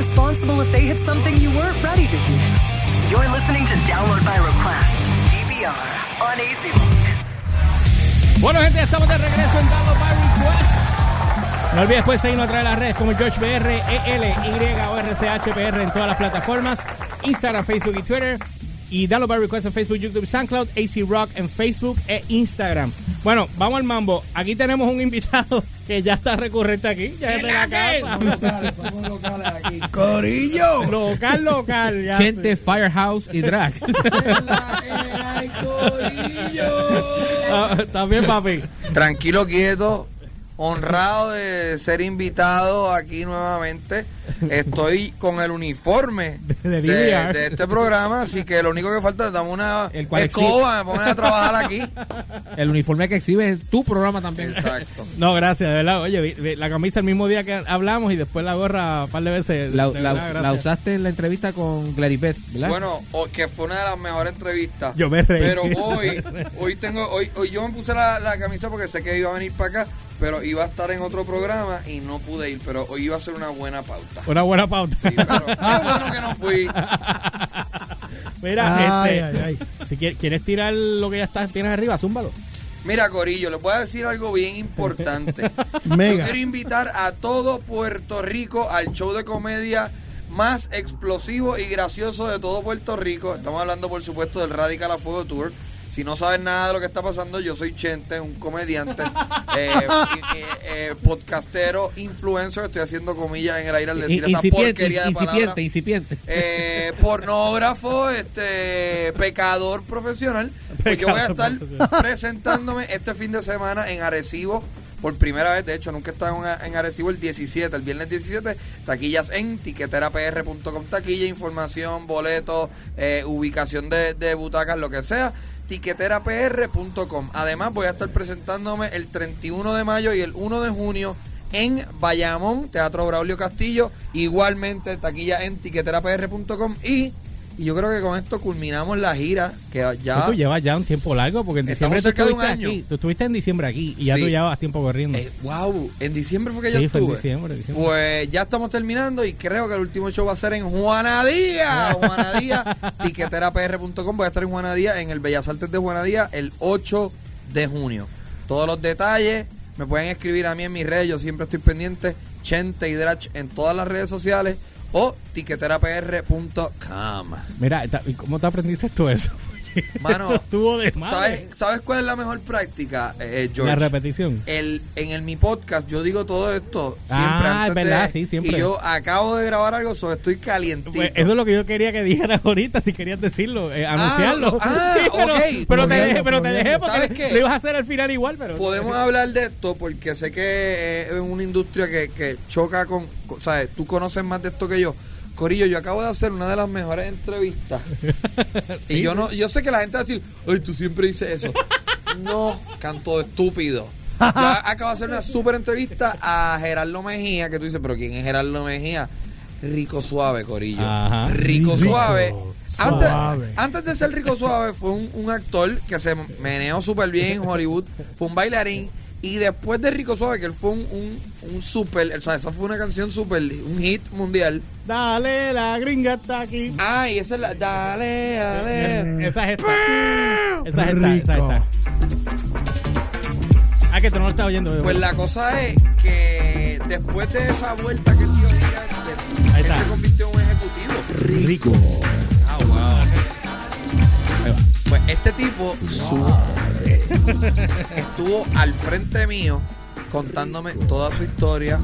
responsible if they hit something you weren't ready to hear. You're listening to Download by Request, DVR, on AC Rock. Bueno, gente, estamos de regreso en Download by Request. No olvides después seguirnos a través de las redes como George BR, EL, Y o RCHPR en todas las plataformas, Instagram, Facebook y Twitter. Y Download by Request en Facebook, YouTube, SoundCloud, AC Rock en Facebook e Instagram. Bueno, vamos al mambo. Aquí tenemos un invitado que ya está recurrente aquí. Ya es de la casa. locales, somos locales aquí. Corillo. Local, local. ya Chente, Firehouse y Drag. ¡Ay, corillo! Ah, También, papi. Tranquilo, quieto. Honrado de ser invitado aquí nuevamente. Estoy con el uniforme De de, DVR. de este programa, así que lo único que falta es darme una El cual escoba, me ponen a trabajar aquí. El uniforme que exhibe tu programa también. Exacto. No, gracias, de verdad. Oye, vi- vi- la camisa el mismo día que hablamos y después la gorra un par de veces. La, De la- verdad, la gracias. usaste en la entrevista con Claribet, ¿verdad? Bueno, o- que fue una de las mejores entrevistas. Yo me reí. Pero hoy, hoy tengo, hoy, hoy yo me puse la, la camisa porque sé que iba a venir para acá, pero iba a estar en otro programa y no pude ir, pero hoy iba a ser una buena pauta. Una buena pauta. Sí, pero qué bueno que no fui. Mira, Ay, este, ay, si quieres, quieres tirar lo que ya estás, tienes arriba, zúmbalo. Mira, Corillo, les voy a decir algo bien importante. Mega. Yo quiero invitar a todo Puerto Rico al show de comedia más explosivo y gracioso de todo Puerto Rico. Estamos hablando, por supuesto, del Radical a Fuego Tour. Si no sabes nada de lo que está pasando, yo soy Chente, un comediante, eh, y- eh, podcastero, influencer. Estoy haciendo comillas en el aire al decir esa porquería de palabras. incipiente, incipiente. Eh, pornógrafo, este pecador profesional. Pues yo voy a estar presentándome este fin de semana en Arecibo. Por primera vez, de hecho, nunca he estado en, en Arecibo el 17, el viernes 17. Taquillas en tiqueterapr.com. Taquilla, información, boletos, eh, ubicación de, de butacas, lo que sea. Tiqueterapr.com. Además, voy a estar presentándome el 31 de mayo y el 1 de junio en Bayamón, Teatro Braulio Castillo. Igualmente, taquilla en tiqueterapr.com. Y, y yo creo que con esto culminamos la gira. Que ya. Tú llevas ya un tiempo largo porque en Estamos diciembre tú cerca de un estuviste año. aquí. Tú estuviste en diciembre aquí y ya Sí. tú llevas tiempo corriendo. Eh, wow, en diciembre fue que yo sí, fue en estuve. diciembre, diciembre. Pues ya estamos terminando y creo que el último show va a ser en Juanadía. Juanadía, tiqueterapr.com. Voy a estar en Juanadía, en el Bellas Artes de Juanadía, el 8 de junio. Todos los detalles me pueden escribir a mí en mis redes. Yo siempre estoy pendiente. Chente y Drach en todas las redes sociales o tiqueterapr.com. Mira, ta- ¿y ¿cómo te aprendiste todo eso? Mano, Esto estuvo de madre. ¿Sabes, ¿Sabes cuál es la mejor práctica, eh, George? La repetición. el, en el mi podcast yo digo todo esto siempre Ah, antes es verdad, de- sí, siempre. y yo acabo de grabar algo sobre estoy calientito Pues eso es lo que yo quería que dijeras ahorita, si querías decirlo, eh, anunciarlo. no, ah, pero, ok. pero te dejé, pero te dejé porque lo ibas a hacer al final igual, pero... podemos hablar de esto porque sé que eh, es una industria que, que choca con, con- sabes tú conoces más de esto que yo Corillo, yo acabo de hacer una de las mejores entrevistas. y yo no, yo sé que la gente va a decir, ay, tú siempre dices eso. no, canto de estúpido. Yo acabo de hacer una súper entrevista a Gerardo Mejía, que tú dices, pero ¿quién es Gerardo Mejía? Rico Suave, Corillo. Ajá. Rico, Rico Suave. Antes, Suave. antes de ser Rico Suave, fue un, un actor que se meneó súper bien en Hollywood. Fue un bailarín. Y después de Rico Suave, que él fue un, un, un super, o sea, esa fue una canción súper, un hit mundial. Dale, la gringa está aquí. Ah, y esa es la, dale, dale. Esa es esta. Esa es esta, esa es Rico. esta. Ah, que tú no lo estás oyendo. Pues la cosa es que después de esa vuelta que él dio él está. se convirtió en un ejecutivo. Rico. Ah, wow. Ahí va. Pues este tipo estuvo al frente mío contándome toda su historia,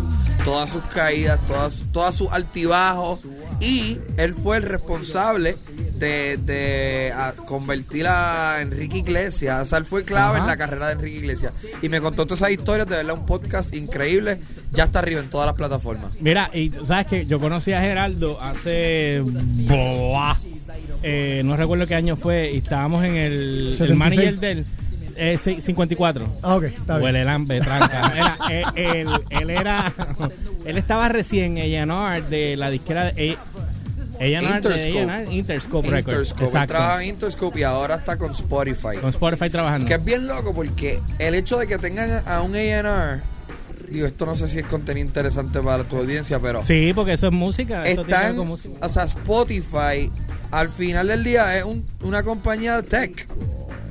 todas sus caídas, todas, todas sus altibajos y él fue el responsable de, de a, convertir a Enrique Iglesias, o sea, él fue clave en la carrera de Enrique Iglesias y me contó todas esas historias, de verdad un podcast increíble, ya está arriba en todas las plataformas. Mira, y tú sabes que yo conocí a Geraldo hace. Eh, no recuerdo qué año fue. Y estábamos en el, el 76. manager del. Eh, sí, 54. Ah, ok, está bien. Huele lambe, tranca. Era, eh, él, él era. Él estaba recién en A&R de la disquera de. A- A&R de Interscope. A&R, Interscope Records. Interscope, él Exacto. trabaja en Interscope y ahora está con Spotify. Con Spotify trabajando. Que es bien loco porque el hecho de que tengan a un A&R, digo, esto no sé si es contenido interesante para tu audiencia, pero Sí, porque eso es música. eso tiene que ver están, con música. o sea, Spotify al final del día es un- una compañía de tech,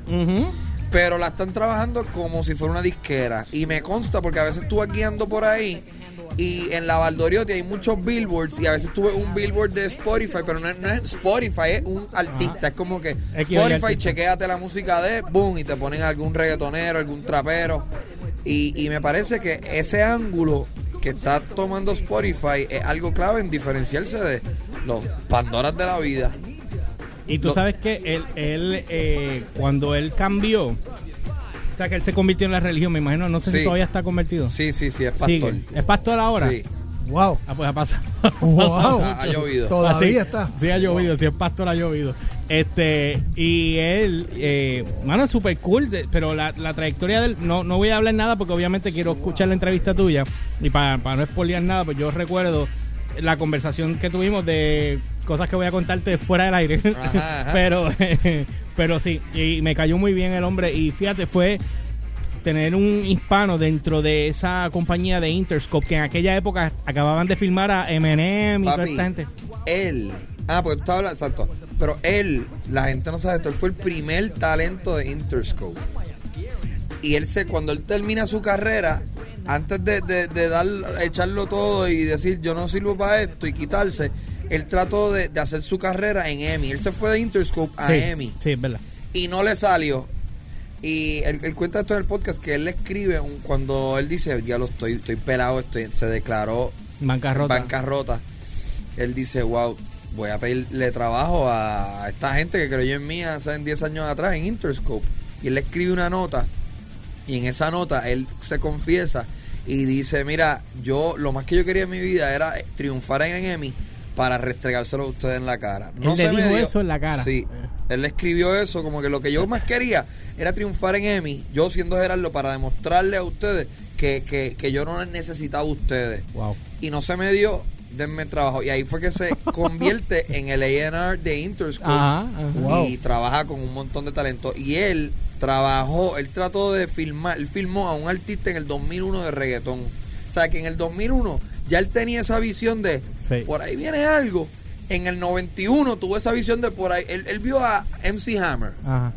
Ujú. Pero la están trabajando como si fuera una disquera. Y me consta porque a veces tú vas guiando por ahí y en la Valdoriotti hay muchos billboards y a veces tuve un billboard de Spotify, pero no es, no es Spotify, es un artista. Es como que Spotify, artista. chequéate la música de, boom, y te ponen algún reggaetonero, algún trapero. Y, y me parece que ese ángulo que está tomando Spotify es algo clave en diferenciarse de los Pandoras de la vida. Y tú sabes que él, él eh, cuando él cambió, o sea, que él se convirtió en la religión, me imagino, no sé si todavía está convertido. Sí, sí, sí, es pastor. Sigue. ¿Es pastor ahora? Sí. Wow. Ah, pues ha pasado. Wow. Ha, ha llovido. Todavía Ah, sí. está. Sí, ha llovido, si es pastor ha llovido. Este, y él, eh, mano, es súper cool, de- pero la, la trayectoria de él, no, no voy a hablar nada porque obviamente quiero escuchar la entrevista tuya y para, para no spoilear nada, pues yo recuerdo la conversación que tuvimos de cosas que voy a contarte fuera del aire. Ajá, ajá. pero, pero sí, y me cayó muy bien el hombre y fíjate, fue tener un hispano dentro de esa compañía de Interscope que en aquella época acababan de filmar a Eminem y toda Papi, esta gente. él. Ah, pues tú estás hablando, exacto. Pero él, la gente no sabe esto, él fue el primer talento de Interscope. Y él se, cuando él termina su carrera, antes de, de, de dar, echarlo todo y decir yo no sirvo para esto y quitarse, él trató de, de hacer su carrera en EMI. Él se fue de Interscope a sí, EMI Sí, es verdad. y no le salió. Y él, él cuenta esto en el podcast que él le escribe un- cuando él dice, ya lo estoy, estoy pelado, estoy, se declaró Bancarrota. bancarrota. Él dice, wow, voy a pedirle trabajo a esta gente que creyó en mí hace 10 años atrás en Interscope. Y él le escribe una nota y en esa nota él se confiesa y dice, mira, yo lo más que yo quería en mi vida era triunfar en Emmy para restregárselo a ustedes en la cara. Él le dijo eso en la cara. Sí, él le escribió eso como que lo que yo más quería era triunfar en Emmy, yo siendo Gerardo, para demostrarle a ustedes que, que, que yo no les necesitaba a ustedes Wow. y no se me dio, denme trabajo. Y ahí fue que se convierte en el A&R de Interscope Ajá, ajá. Wow. y trabaja con un montón de talento. Y él trabajó, él trató de filmar, él filmó a un artista en el 2001 de reggaetón. O sea, que en el 2001 ya él tenía esa visión de, Sí. por ahí viene algo. En el 91 tuvo esa visión de por ahí. Él, él vio a MC Hammer Ajá.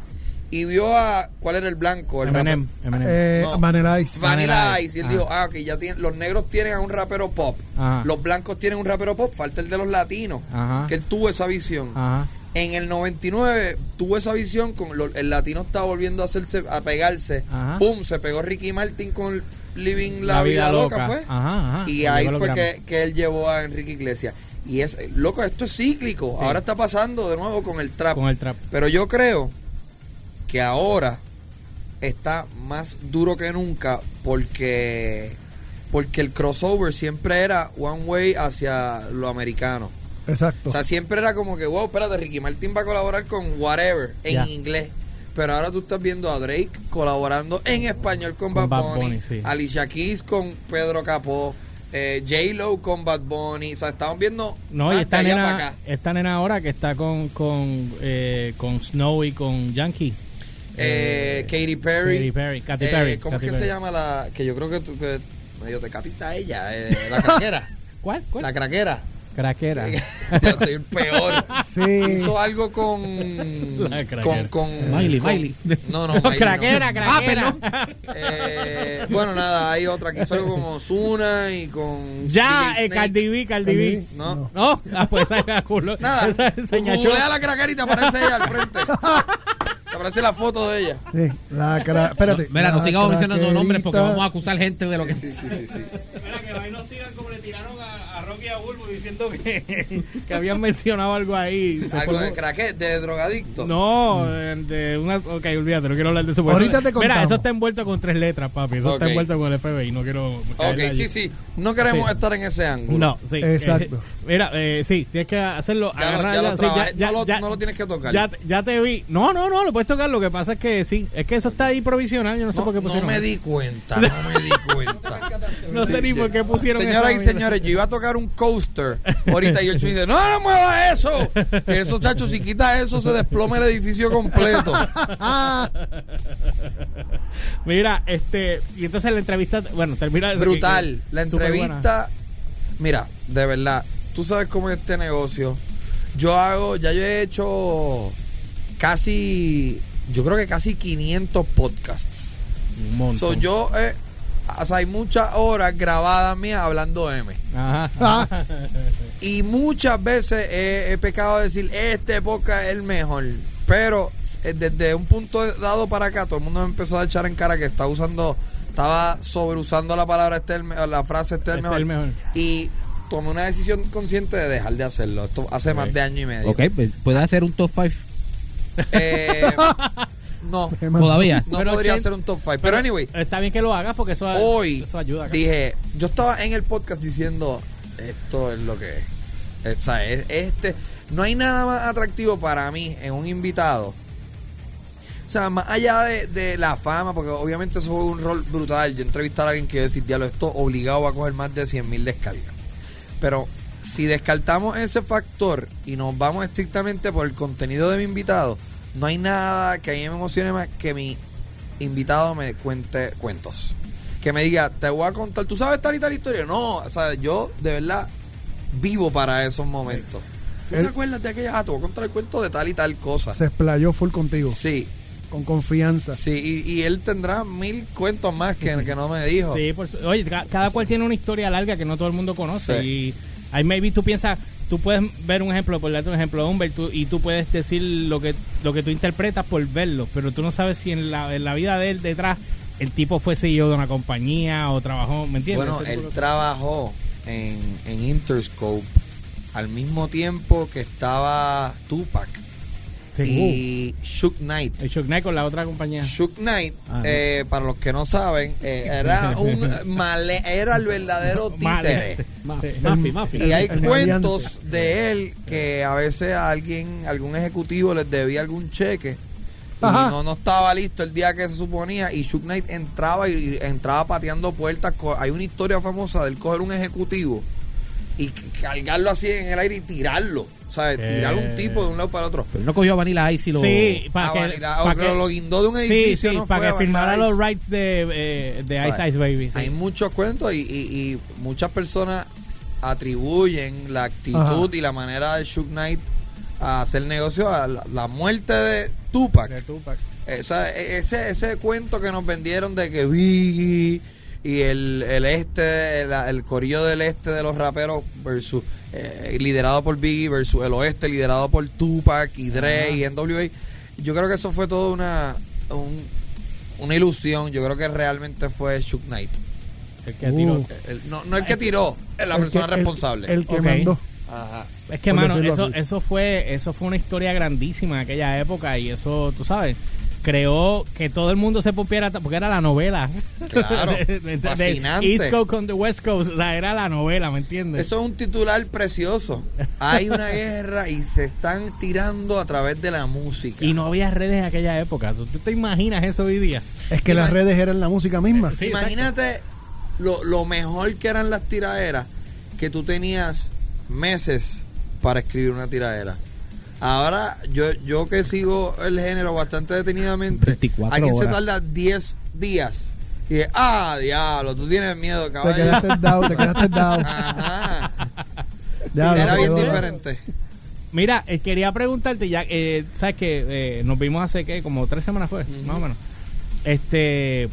y vio a, ¿cuál era el blanco? El Eminem. Eh, No. Vanilla Ice. Vanilla Ice. Y él dijo, ah, ok, ya tienen, los negros tienen a un rapero pop. Ajá. Los blancos tienen un rapero pop. Falta el de los latinos. Ajá. Que él tuvo esa visión. Ajá. En el 99 tuvo esa visión con lo- el latino estaba volviendo a hacerse a pegarse. Ajá. Pum, se pegó Ricky Martin con Living la, vida, loca, fue. Ajá, ajá. Y ahí fue que, que él llevó a Enrique Iglesias. Y es, loco, esto es cíclico. Ahora está pasando de nuevo con el trap. Con el trap. Pero yo creo que ahora está más duro que nunca porque porque el crossover siempre era one way hacia lo americano. Exacto. O sea, siempre era como que, wow, espérate, Ricky Martin va a colaborar con whatever en inglés. Pero ahora tú estás viendo a Drake colaborando en español con, Con Bad Bad Bunny, Bunny, sí. Alicia Keys con Pedro Capó, eh, J-Lo con Bad Bunny. O sea, estamos viendo No, y esta nena, acá. esta nena ahora que está con con, eh, con Snow y con Yankee. Eh, Katy Perry. Katy Perry, Katy Eh, Perry, ¿Cómo Katy es que Perry. se llama la que yo creo que, tú, que medio te catita ella? eh, la craquera. ¿Cuál? ¿Cuál? la craquera. Craquera. yo soy el peor. Sí. Hizo algo con. La craquera. con, con Miley, con- Miley. No, no, Miley. no. craquera, Ah, craquera. perdón. Eh, bueno, nada, hay otra que hizo algo con Osuna y con. ya, eh. Cardi B, Cardi B. No. No, ah, pues esa culo. Nada, googlea la craquera y te aparece ella al frente. Te aparece la foto de ella. Sí, la cra- Espérate. Mira, no sigamos mencionando nombres porque craquerita. vamos a acusar gente de lo que. Sí, sí, sí, sí. sí. Mira, que ahí nos tiran como le tiraron a, a Rocky y a Bulbo diciendo que, que habían mencionado algo ahí. Algo de craque, de drogadicto. No, de, de una. Ok, olvídate, no quiero hablar de eso. Ahorita eso- te Mira, contamos. eso está envuelto con tres letras, papi. Eso Ok. está envuelto con el FBI. No quiero. Ok, sí, sí. No queremos Sí. estar en ese ángulo. No, sí. Exacto. Eh, mira, eh, sí, tienes que hacerlo. Ya lo- agarrar ya lo sí, trabajé. No lo- no lo tienes que tocar. Ya, ya te vi. No, no, no, lo puedes tocar. Lo que pasa es que sí. Es que eso está ahí provisional. Yo no sé No, por qué no pusieron me eso. di cuenta, no me di cuenta. No sé ni Ya ¿por qué pusieron Señoras y señores, yo iba a tocar un coaster ahorita y me dice, no, no mueva eso. Que eso, chacho, si quitas eso se desploma el edificio completo. Mira, este, y entonces la entrevista, bueno, termina Brutal. La entrevista, mira, de verdad, tú sabes cómo es este negocio. Yo hago, ya yo he hecho casi, yo creo que casi 500 podcasts. Un montón. So, yo, eh, o sea, hay muchas horas grabadas mías hablando M. Ajá. Ah, Y muchas veces he, he pecado de decir, este podcast es el mejor. Pero eh, desde un punto dado para acá, todo el mundo me empezó a echar en cara que estaba usando, estaba sobreusando la palabra este el la frase este es el Este mejor. es el mejor. Y tomé una decisión consciente de dejar de hacerlo. Esto hace más de año y medio. Ok, pues, puede hacer un top 5 Eh, no, todavía. no Pero, podría Chen- ser un top 5. Pero anyway, Está bien que lo hagas porque eso, hoy eso ayuda. acá. dije, yo estaba en el podcast diciendo, esto es lo que es. Eh, O sea, es- este, no hay nada más atractivo para mí en un invitado. O sea, más allá de, de la fama, porque obviamente eso fue un rol brutal. Yo entrevistar a alguien que decir, diablo, esto obligado a coger más de 100 mil descargas. Pero si descartamos ese factor y nos vamos estrictamente por el contenido de mi invitado, no hay nada que a mí me emocione más que mi invitado me cuente cuentos. Que me diga, te voy a contar, ¿tú sabes tal y tal historia? No, o sea, yo de verdad vivo para esos momentos. ¿Tú te acuerdas de aquella? Ah, te voy a contar el cuento de tal y tal cosa. Se explayó full contigo, Sí, con confianza. sí, y, y él tendrá mil cuentos más que, que no me dijo. Sí, por su- oye, ca- cada cual tiene una historia larga que no todo el mundo conoce. Sí. Y ahí maybe tú piensas, tú puedes ver un ejemplo, por darte un ejemplo de Humbert, tú- y tú puedes decir lo que, lo que tú interpretas por verlo, pero tú no sabes si en la, en la vida de él detrás el tipo fue CEO de una compañía o trabajó, ¿me entiendes? Bueno, él trabajó en, en Interscope al mismo tiempo que estaba Tupac. Y Shook Knight. El Chuck Knight con la otra compañía. Shook Knight, Ah, no. eh, para los que no saben, eh, era un male- era el verdadero títere. Mafi, mafi. Y hay El cuentos de él que a veces a alguien, algún ejecutivo les debía algún cheque Ajá. y no, no estaba listo el día que se suponía y Shook Knight entraba y, y entraba pateando puertas. Hay una historia famosa del coger un ejecutivo y cargarlo así en el aire y tirarlo. O sea, Eh. tirar un tipo de un lado para otro. Pero no cogió a Vanilla Ice y lo. Sí, para Ah, que, vale, la- pa' o que- lo guindó de un sí, edificio, sí, no para fue que firmara los rights de, eh, de Ice. Ice Baby. sí. Hay muchos cuentos y, y- y muchas personas atribuyen la actitud Ajá. y la manera de Shook Knight a hacer negocio a la, la muerte de Tupac. De Tupac. Esa- e- ese, ese cuento que nos vendieron de que Biggie y el, el este, el, el corillo del este de los raperos versus eh, liderado por Biggie versus el oeste liderado por Tupac y Dre y NWA. Yo creo que eso fue todo una un- una ilusión. Yo creo que realmente fue Shook Knight. El que Uh. tiró. El- no, no el que tiró, la El persona que- responsable. El, que Ok. mandó. Ajá. Es que, por mano, eso, así. eso fue eso fue una historia grandísima en aquella época y eso, tú sabes, creó que todo el mundo se pompiera porque era la novela. Claro, De- de- de fascinante. East Coast con the West Coast, o sea, era la novela, ¿me entiendes? Eso es un titular precioso. Hay una guerra y se están tirando a través de la música. Y no había redes en aquella época. ¿Tú, tú te imaginas eso hoy día? Es que las redes eran la música misma. Sí, Imagínate lo, lo mejor que eran las tiraderas, que tú tenías meses para escribir una tiradera. Ahora, yo, yo que sigo el género bastante detenidamente, 24 alguien se horas. tarda 10 días. Y dice, ah, diablo, tú tienes miedo, Te caballo. quedaste down, te quedaste down. Ajá. Diablo, Era se bien diferente. Mira, eh, quería preguntarte ya, eh, sabes que eh, nos vimos hace que como tres semanas fue, más o menos. Este,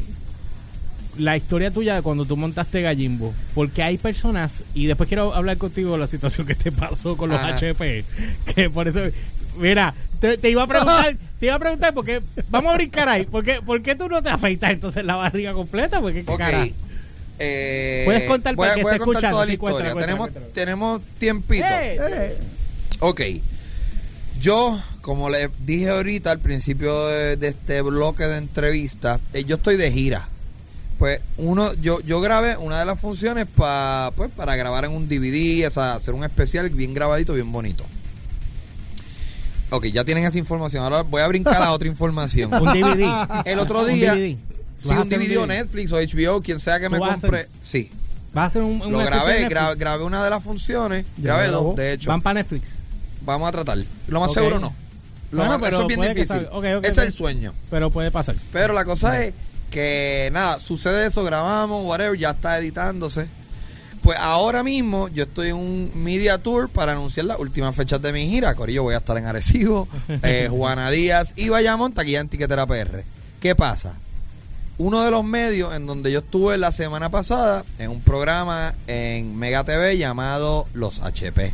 la historia tuya de cuando tú montaste Gallimbo, porque hay personas y después quiero hablar contigo de la situación que te pasó con los Ajá. HP, que por eso, mira, te, te iba a preguntar, te iba a preguntar porque vamos a brincar ahí, porque ¿por qué tú no te afeitas entonces la barriga completa? Porque qué cara. Eh, Puedes contar voy, para a- que voy a contar escuchando, toda la historia. tenemos, tenemos tiempito. ¡Eh! Eh, Ok. Yo, como le dije ahorita al principio de, de este bloque de entrevistas, eh, yo estoy de gira. Pues uno, yo, yo grabé una de las funciones pa, pues, para grabar en un DVD, o sea, hacer un especial bien grabadito, bien bonito. Ok, ya tienen esa información. Ahora voy a brincar a otra información. Un DVD. El otro Un día, DVD. si ¿Vas a un DVD o Netflix o HBO, quien sea que me ¿Tú vas a compre, sí. Va a hacer un, Lo una grabé, gra- grabé una de las funciones, Ya grabé lo dos, de hecho. Van para Netflix. Vamos a tratar. Lo más seguro no. Lo Bueno, más- pero eso es bien difícil. es el sueño. Pero puede pasar. Pero la cosa es que nada, sucede eso, grabamos, whatever, ya está editándose. Pues ahora mismo yo estoy en un media tour para anunciar las últimas fechas de mi gira. Corillo, voy a estar en Arecibo, eh, Juana Díaz y Bayamón, taquilla en Tiquetera PR. ¿Qué pasa? Uno de los medios en donde yo estuve la semana pasada en un programa en Mega TV llamado Los HP.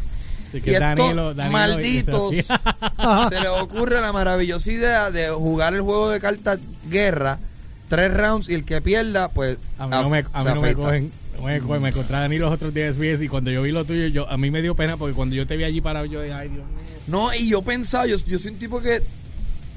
Y que estos Danilo- Danilo- malditos se les ocurre la maravillosa idea de jugar el juego de cartas guerra, tres rounds y el que pierda, pues A mí no me, a mí no me cogen. me cogen. Me encontré a los otros días en SBS y cuando yo vi lo tuyo, yo, a mí me dio pena porque cuando yo te vi allí parado, yo dije, ay Dios mío. No, y yo pensaba, yo, yo soy un tipo que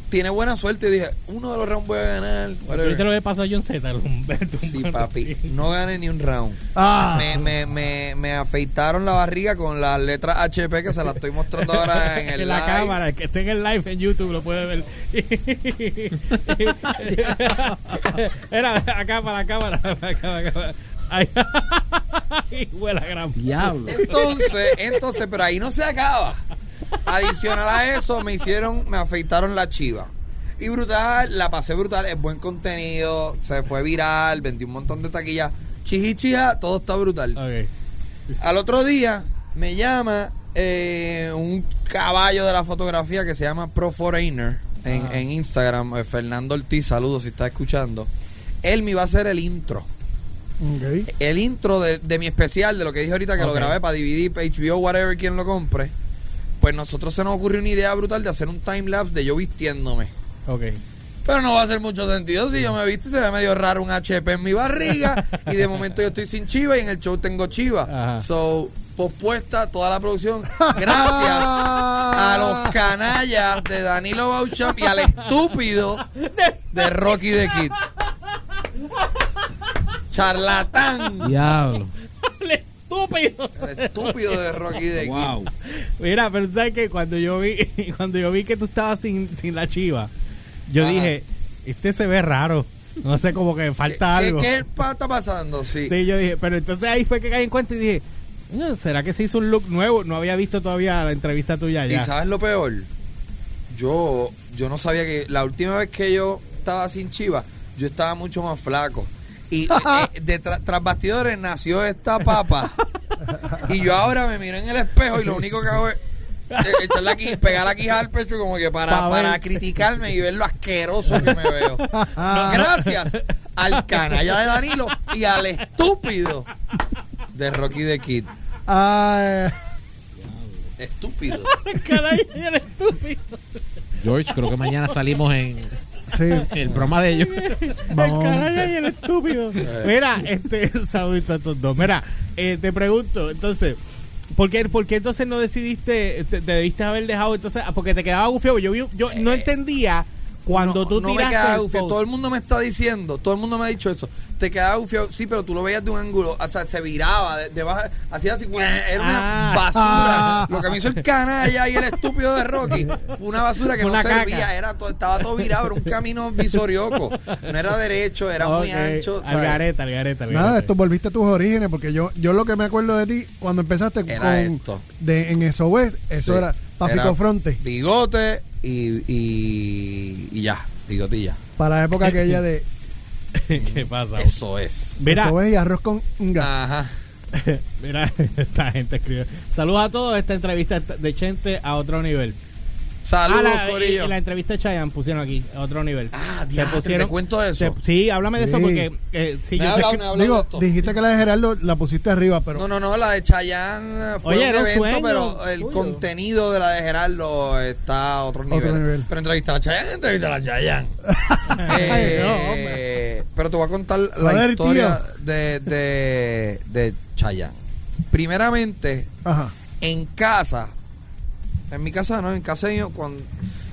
tiene buena suerte y dije, uno de los rounds voy a ganar. Ahorita lo que pasó a John Z, el Humberto. Sí, papi, no gané ni un round. Ah. Me, me, me, me afeitaron la barriga con las letras HP que se las estoy mostrando ahora en el en la live. cámara, el que esté en el live en YouTube lo puede ver. Era acá para la cámara, para acá, cámara. Ay, huele a gran Diablo. Entonces, entonces, pero ahí no se acaba. Adicional a eso, me hicieron, me afeitaron la chiva. Y brutal, la pasé brutal, es buen contenido, se fue viral, vendí un montón de taquillas. Chijichija, todo está brutal. Ok. Al otro día me llama eh, un caballo de la fotografía que se llama Pro Foreigner en, en Instagram, eh, Fernando Ortiz, saludos si está escuchando. Él me iba a hacer el intro. Ok. El intro de, de mi especial, de lo que dije ahorita, que lo grabé para DVD, HBO, whatever, quien lo compre. Pues nosotros se nos ocurrió una idea brutal de hacer un time lapse de yo vistiéndome. Ok. Pero no va a hacer mucho sentido si yo me he visto y se ve medio raro un HP en mi barriga y de momento yo estoy sin chiva y en el show tengo chiva. Ajá. So, pospuesta toda la producción gracias a los canallas de Danilo Baucham y al estúpido de Rocky the Kid. Charlatán. Diablo. ¡El estúpido! El estúpido de Rocky the Kid. Mira, pero sabes que cuando yo vi, cuando yo vi que tú estabas sin, sin la chiva, yo Ajá. dije, este se ve raro. No sé, como que falta ¿Qué, algo. qué pa- está pasando? Sí. Sí, yo dije, pero entonces ahí fue que caí en cuenta y dije, "Eh, ¿será que se hizo un look nuevo? No había visto todavía la entrevista tuya ¿Y ya. sabes lo peor? Yo, yo no sabía que la última vez que yo estaba sin chiva, yo estaba mucho más flaco. Y eh, de tra- tras bastidores nació esta papa. y yo ahora me miro en el espejo y lo único que hago es eh, echarle aquí, pegar aquí al pecho como que para, Pa' para criticarme y ver lo asqueroso que me veo. Gracias al canalla de Danilo y al estúpido de Rocky the Kid. Ah, Estúpido. Caray, el estúpido. George, creo que mañana salimos en sí. el broma de ellos. Vamos. El caray y el estúpido. Mira, este, saludito a estos dos. Mira, eh, te pregunto, entonces, ¿por qué, por qué entonces no decidiste, te, te debiste haber dejado entonces, ah, porque te quedaba gufiado? Yo, vi- yo no entendía cuando no, tú no me tiraste quedaba el gufiado. post. Todo el mundo me está diciendo, todo el mundo me ha dicho eso. Te quedaba gufiado, sí, pero tú lo veías de un ángulo, o sea, se viraba, de, de baja- hacía así, era una Ah. basura. Lo que me hizo el canalla y el estúpido de Rocky fue una basura que Fue no una servía, era todo, estaba todo virado, era un camino visorioco. No era derecho, era muy ancho. ¿sabes? Algareta, algareta, Nada, algareta. esto volviste a tus orígenes, porque yo yo lo que me acuerdo de ti cuando empezaste Era con esto. de en SOS, eso Sí. era Pafito Era Fronte, Bigote y, y, y ya, bigotilla. para la época aquella de ¿Qué pasa? Eso es. Mira, SOS y arroz con nga. Ajá. mira, esta gente escribe. Saludos a todos, esta entrevista de Chente a otro nivel. Saludos, Ah, la, Corillo. y la entrevista de Chayanne pusieron aquí, a otro nivel. Ah, Te diantre, te cuento eso. te- sí, háblame de eso porque eh, sí, Me yo sé hablado, que- me ha hablado de Digo, esto. dijiste que la de Gerardo la pusiste arriba, pero No, no, no, la de Chayanne fue Oye, un evento, sueño pero el tuyo. contenido de la de Gerardo está a otro nivel. Otro nivel. Pero entrevistar a Chayanne, entrevistar a Chayanne. Ay, Eh, no, hombre. pero te voy a contar la historia de, de, de Chayanne. Primeramente, ajá. en casa, en mi casa no, en casa yo, cuando,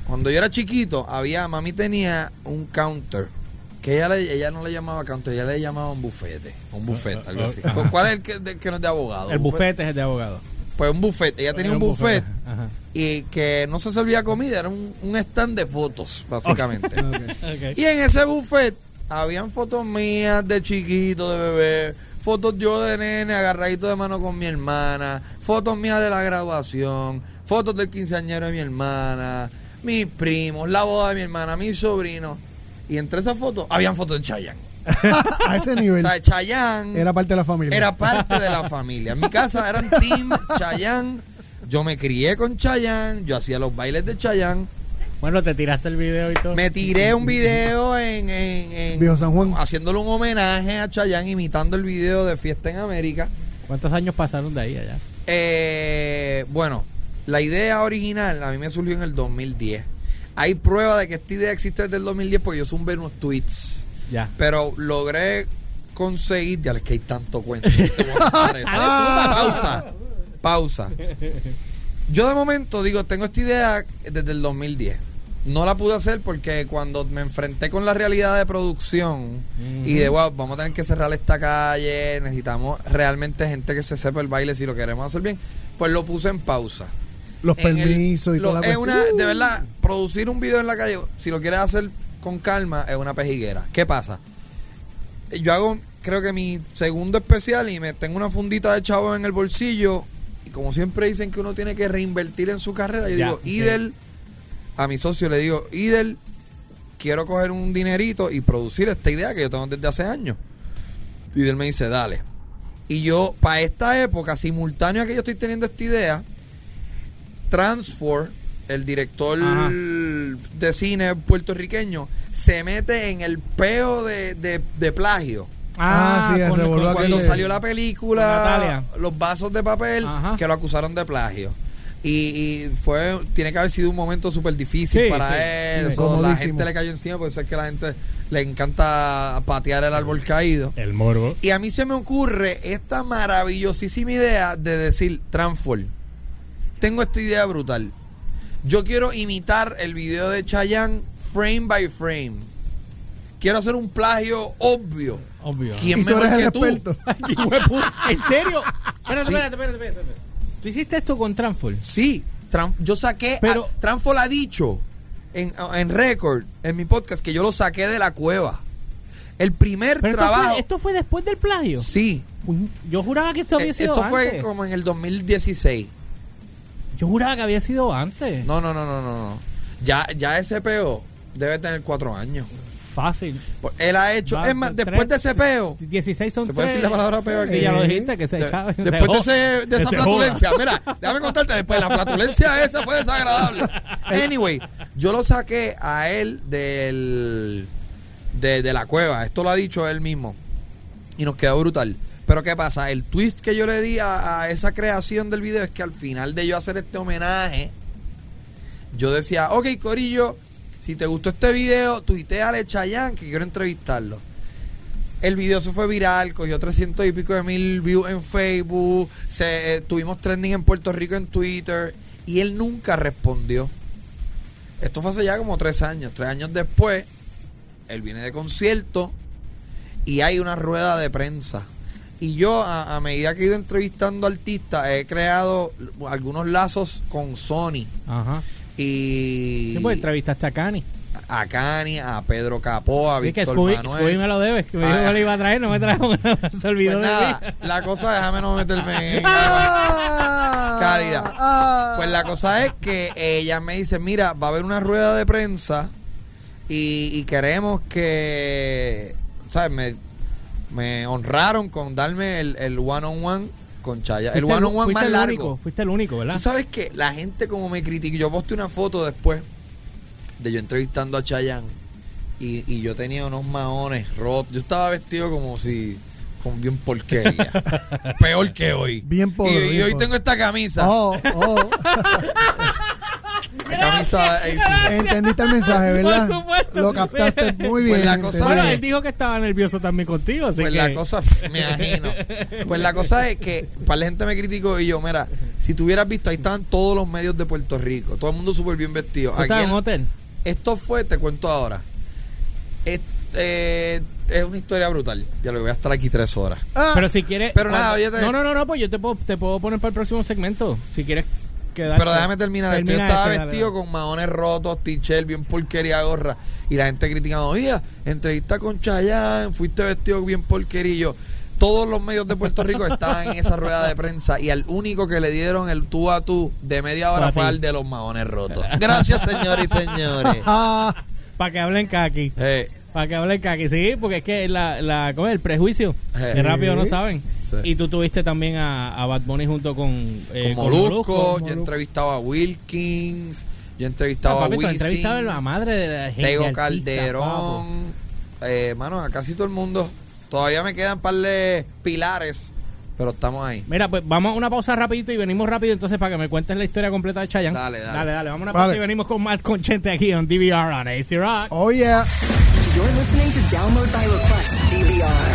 cuando yo era chiquito, había, mami tenía un counter. Que ella, le- ella no le llamaba counter, ella le llamaba un bufete. Un buffet, algo así. Ajá. ¿Cuál es el que, no es de abogado? el bufete es el de abogado. Pues un buffet. Ella tenía un buffet Ajá. y que no se servía comida, era un, un stand de fotos, básicamente. Y en ese buffet habían fotos mías de chiquito, de bebé, fotos yo de nene agarradito de mano con mi hermana, fotos mías de la graduación, fotos del quinceañero de mi hermana, mis primos, la boda de mi hermana, mis sobrinos. Y entre esas fotos, habían fotos de Chayanne. A ese O nivel. sea, Chayanne Era parte de la familia. era parte de la familia. En mi casa eran Team Chayanne. Yo me crié con Chayanne, yo hacía los bailes de Chayanne. Bueno, te tiraste el video y todo. Me tiré un video en, en, en- Viejo San Juan. haciéndole un homenaje a Chayanne, imitando el video de Fiesta en América. ¿Cuántos años pasaron de ahí allá? Eh, bueno, la idea original a mí me surgió en el 2010. Hay prueba de que esta idea existe desde el 2010 porque yo zumbé unos tweets. Ya. Pero logré conseguir. Ya es que hay tanto cuento. Te voy a contar eso. pausa. Pausa. Yo de momento digo, tengo esta idea desde el 2010. No la pude hacer porque cuando me enfrenté con la realidad de producción y de wow, vamos a tener que cerrar esta calle, necesitamos realmente gente que se sepa el baile si lo queremos hacer bien, pues lo puse en pausa. Los En el- permisos y lo- toda la es una, de verdad, producir un video en la calle, si lo quieres hacer con calma, es una pejiguera. ¿Qué pasa? Yo hago, creo que mi segundo especial y me tengo una fundita de chavo en el bolsillo. Y como siempre dicen que uno tiene que reinvertir en su carrera, yo Ya, digo, sí. Idel, a mi socio le digo, Idel, quiero coger un dinerito y producir esta idea que yo tengo desde hace años. Y él me dice, dale. Y yo, para esta época, simultáneo a que yo estoy teniendo esta idea, Transfor, el director Ajá. de cine puertorriqueño, se mete en el peo de, de- de plagio. Ah, sí, revolú aquel Cuando salió la película, los vasos de papel, Ajá. que lo acusaron de plagio. Y, y fue, tiene que haber sido un momento súper difícil Sí, para sí. él. Sí, la gente le cayó encima, por eso es que a la gente le encanta patear el árbol caído. El morbo. Y a mí se me ocurre esta maravillosísima idea de decir, Transform, tengo esta idea brutal. Yo quiero imitar el video de Chayanne frame by frame. Quiero hacer un plagio obvio. Obvio. ¿Quién Y tú mejor eres el que tú? experto. ¿En serio? Espérate, Sí. espérate, espérate, espérate. ¿Tú hiciste esto con Transfor? Sí, Tran- yo saqué. Pero- a- ha dicho en, en récord, en mi podcast, que yo lo saqué de la cueva. El primer Pero esto trabajo. fue, esto fue después del plagio. Sí. Yo juraba que esto había Eh, sido Esto antes. fue como en el 2016. Yo juraba que había sido antes. No, no, no, no, no. no. Ya, ya ese peo debe tener cuatro años. Fácil. Por- Él ha hecho. Va, es más, tres- después de ese peo. 16 son ¿Se puede decir la palabra peo aquí? Sí, ya lo dijiste, que se De- se después de, ese- de esa flatulencia, mira, déjame contarte después, la flatulencia esa fue desagradable. Anyway, yo lo saqué a él del de, de la cueva, esto lo ha dicho él mismo, y nos quedó brutal. Pero ¿qué pasa? El twist que yo le di a, a esa creación del video es que al final de yo hacer este homenaje, yo decía, ok, Corillo, si te gustó este video, tuiteale Chayanne que quiero entrevistarlo. El video se fue viral, cogió 300 y pico de mil views en Facebook, se, eh, tuvimos trending en Puerto Rico en Twitter y él nunca respondió. Esto fue hace ya como tres años. Tres años después, él viene de concierto y hay una rueda de prensa. Y yo, a, a medida que he ido entrevistando artistas, he creado algunos lazos con Sony. Ajá. Y Sí, pues entrevistaste a Cani. a Cani, a Pedro Capó, a que Víctor Scooby, Manuel. Scooby me lo debes. Que me dijo Ah. que le iba a traer, no me trajo nada. Se olvidó Pues de nada, mí. la cosa, déjame no meterme en Ah, Calidad. ah. Pues la cosa es que ella me dice, mira, va a haber una rueda de prensa y, y queremos que, ¿sabes? Me, me honraron con darme el, el one on one con Chaya. El one on one más el largo. único, fuiste el único, ¿verdad? Tú sabes que la gente como me critica, yo posté una foto después de yo entrevistando a Chayanne y, y yo tenía unos maones rotos. Yo estaba vestido como si con bien porquería. Peor que hoy. Bien Y- pobre, Y, bien hoy pobre. tengo esta camisa. Oh, oh. Entendiste el mensaje, ¿verdad? Por supuesto. Lo captaste muy bien. Pues la cosa Bueno, él dijo que estaba nervioso también contigo, así Pues que... la cosa, me imagino. Pues la cosa es que para la gente me criticó y yo, mira, si tú hubieras visto, ahí estaban todos los medios de Puerto Rico, todo el mundo súper bien vestido. ¿Tú Aquí en hotel? Esto fue, te cuento ahora. Es, eh, es una historia brutal. Ya lo voy a estar aquí tres horas. Ah, Pero si quieres... Pero nada, cuando- oye, te- No, no, no, no, pues yo te puedo, te puedo poner para el próximo segmento. Si quieres Pero déjame terminar. Que yo Termina estaba este, vestido dale. con maones rotos, t-shirt, bien porquería, gorra. Y la gente criticando, oye, entrevista con Chayanne, fuiste vestido bien porquerillo. Todos los medios de Puerto Rico estaban en esa rueda de prensa y al único que le dieron el tú a tú de media hora Fue al de los maones rotos. Gracias, señores y señores. Para que hablen kaki. Eh, Para que hablen kaki. Sí, porque es que la, la, ¿cómo es? el prejuicio. Sí. Que rápido no saben. Sí. Y tú tuviste también a, a Bad Bunny junto con, eh, con con Molusco, yo Molusco. entrevistaba a Wilkins, yo Ah, entrevistaba papi, tú a entrevistaba a la Wisin, madre de la gente. Tego artista. Calderón, eh, mano, a casi todo el mundo. Todavía me quedan un par de pilares, pero estamos ahí. Mira, pues vamos a una pausa rapidito y venimos rápido entonces para que me cuentes la historia completa de Chayanne. Dale, dale. Dale, dale, vamos a una Vale. pausa y venimos con más con Chente aquí en DVR on AC Rock. oh yeah. You're listening to Download by Request DVR on.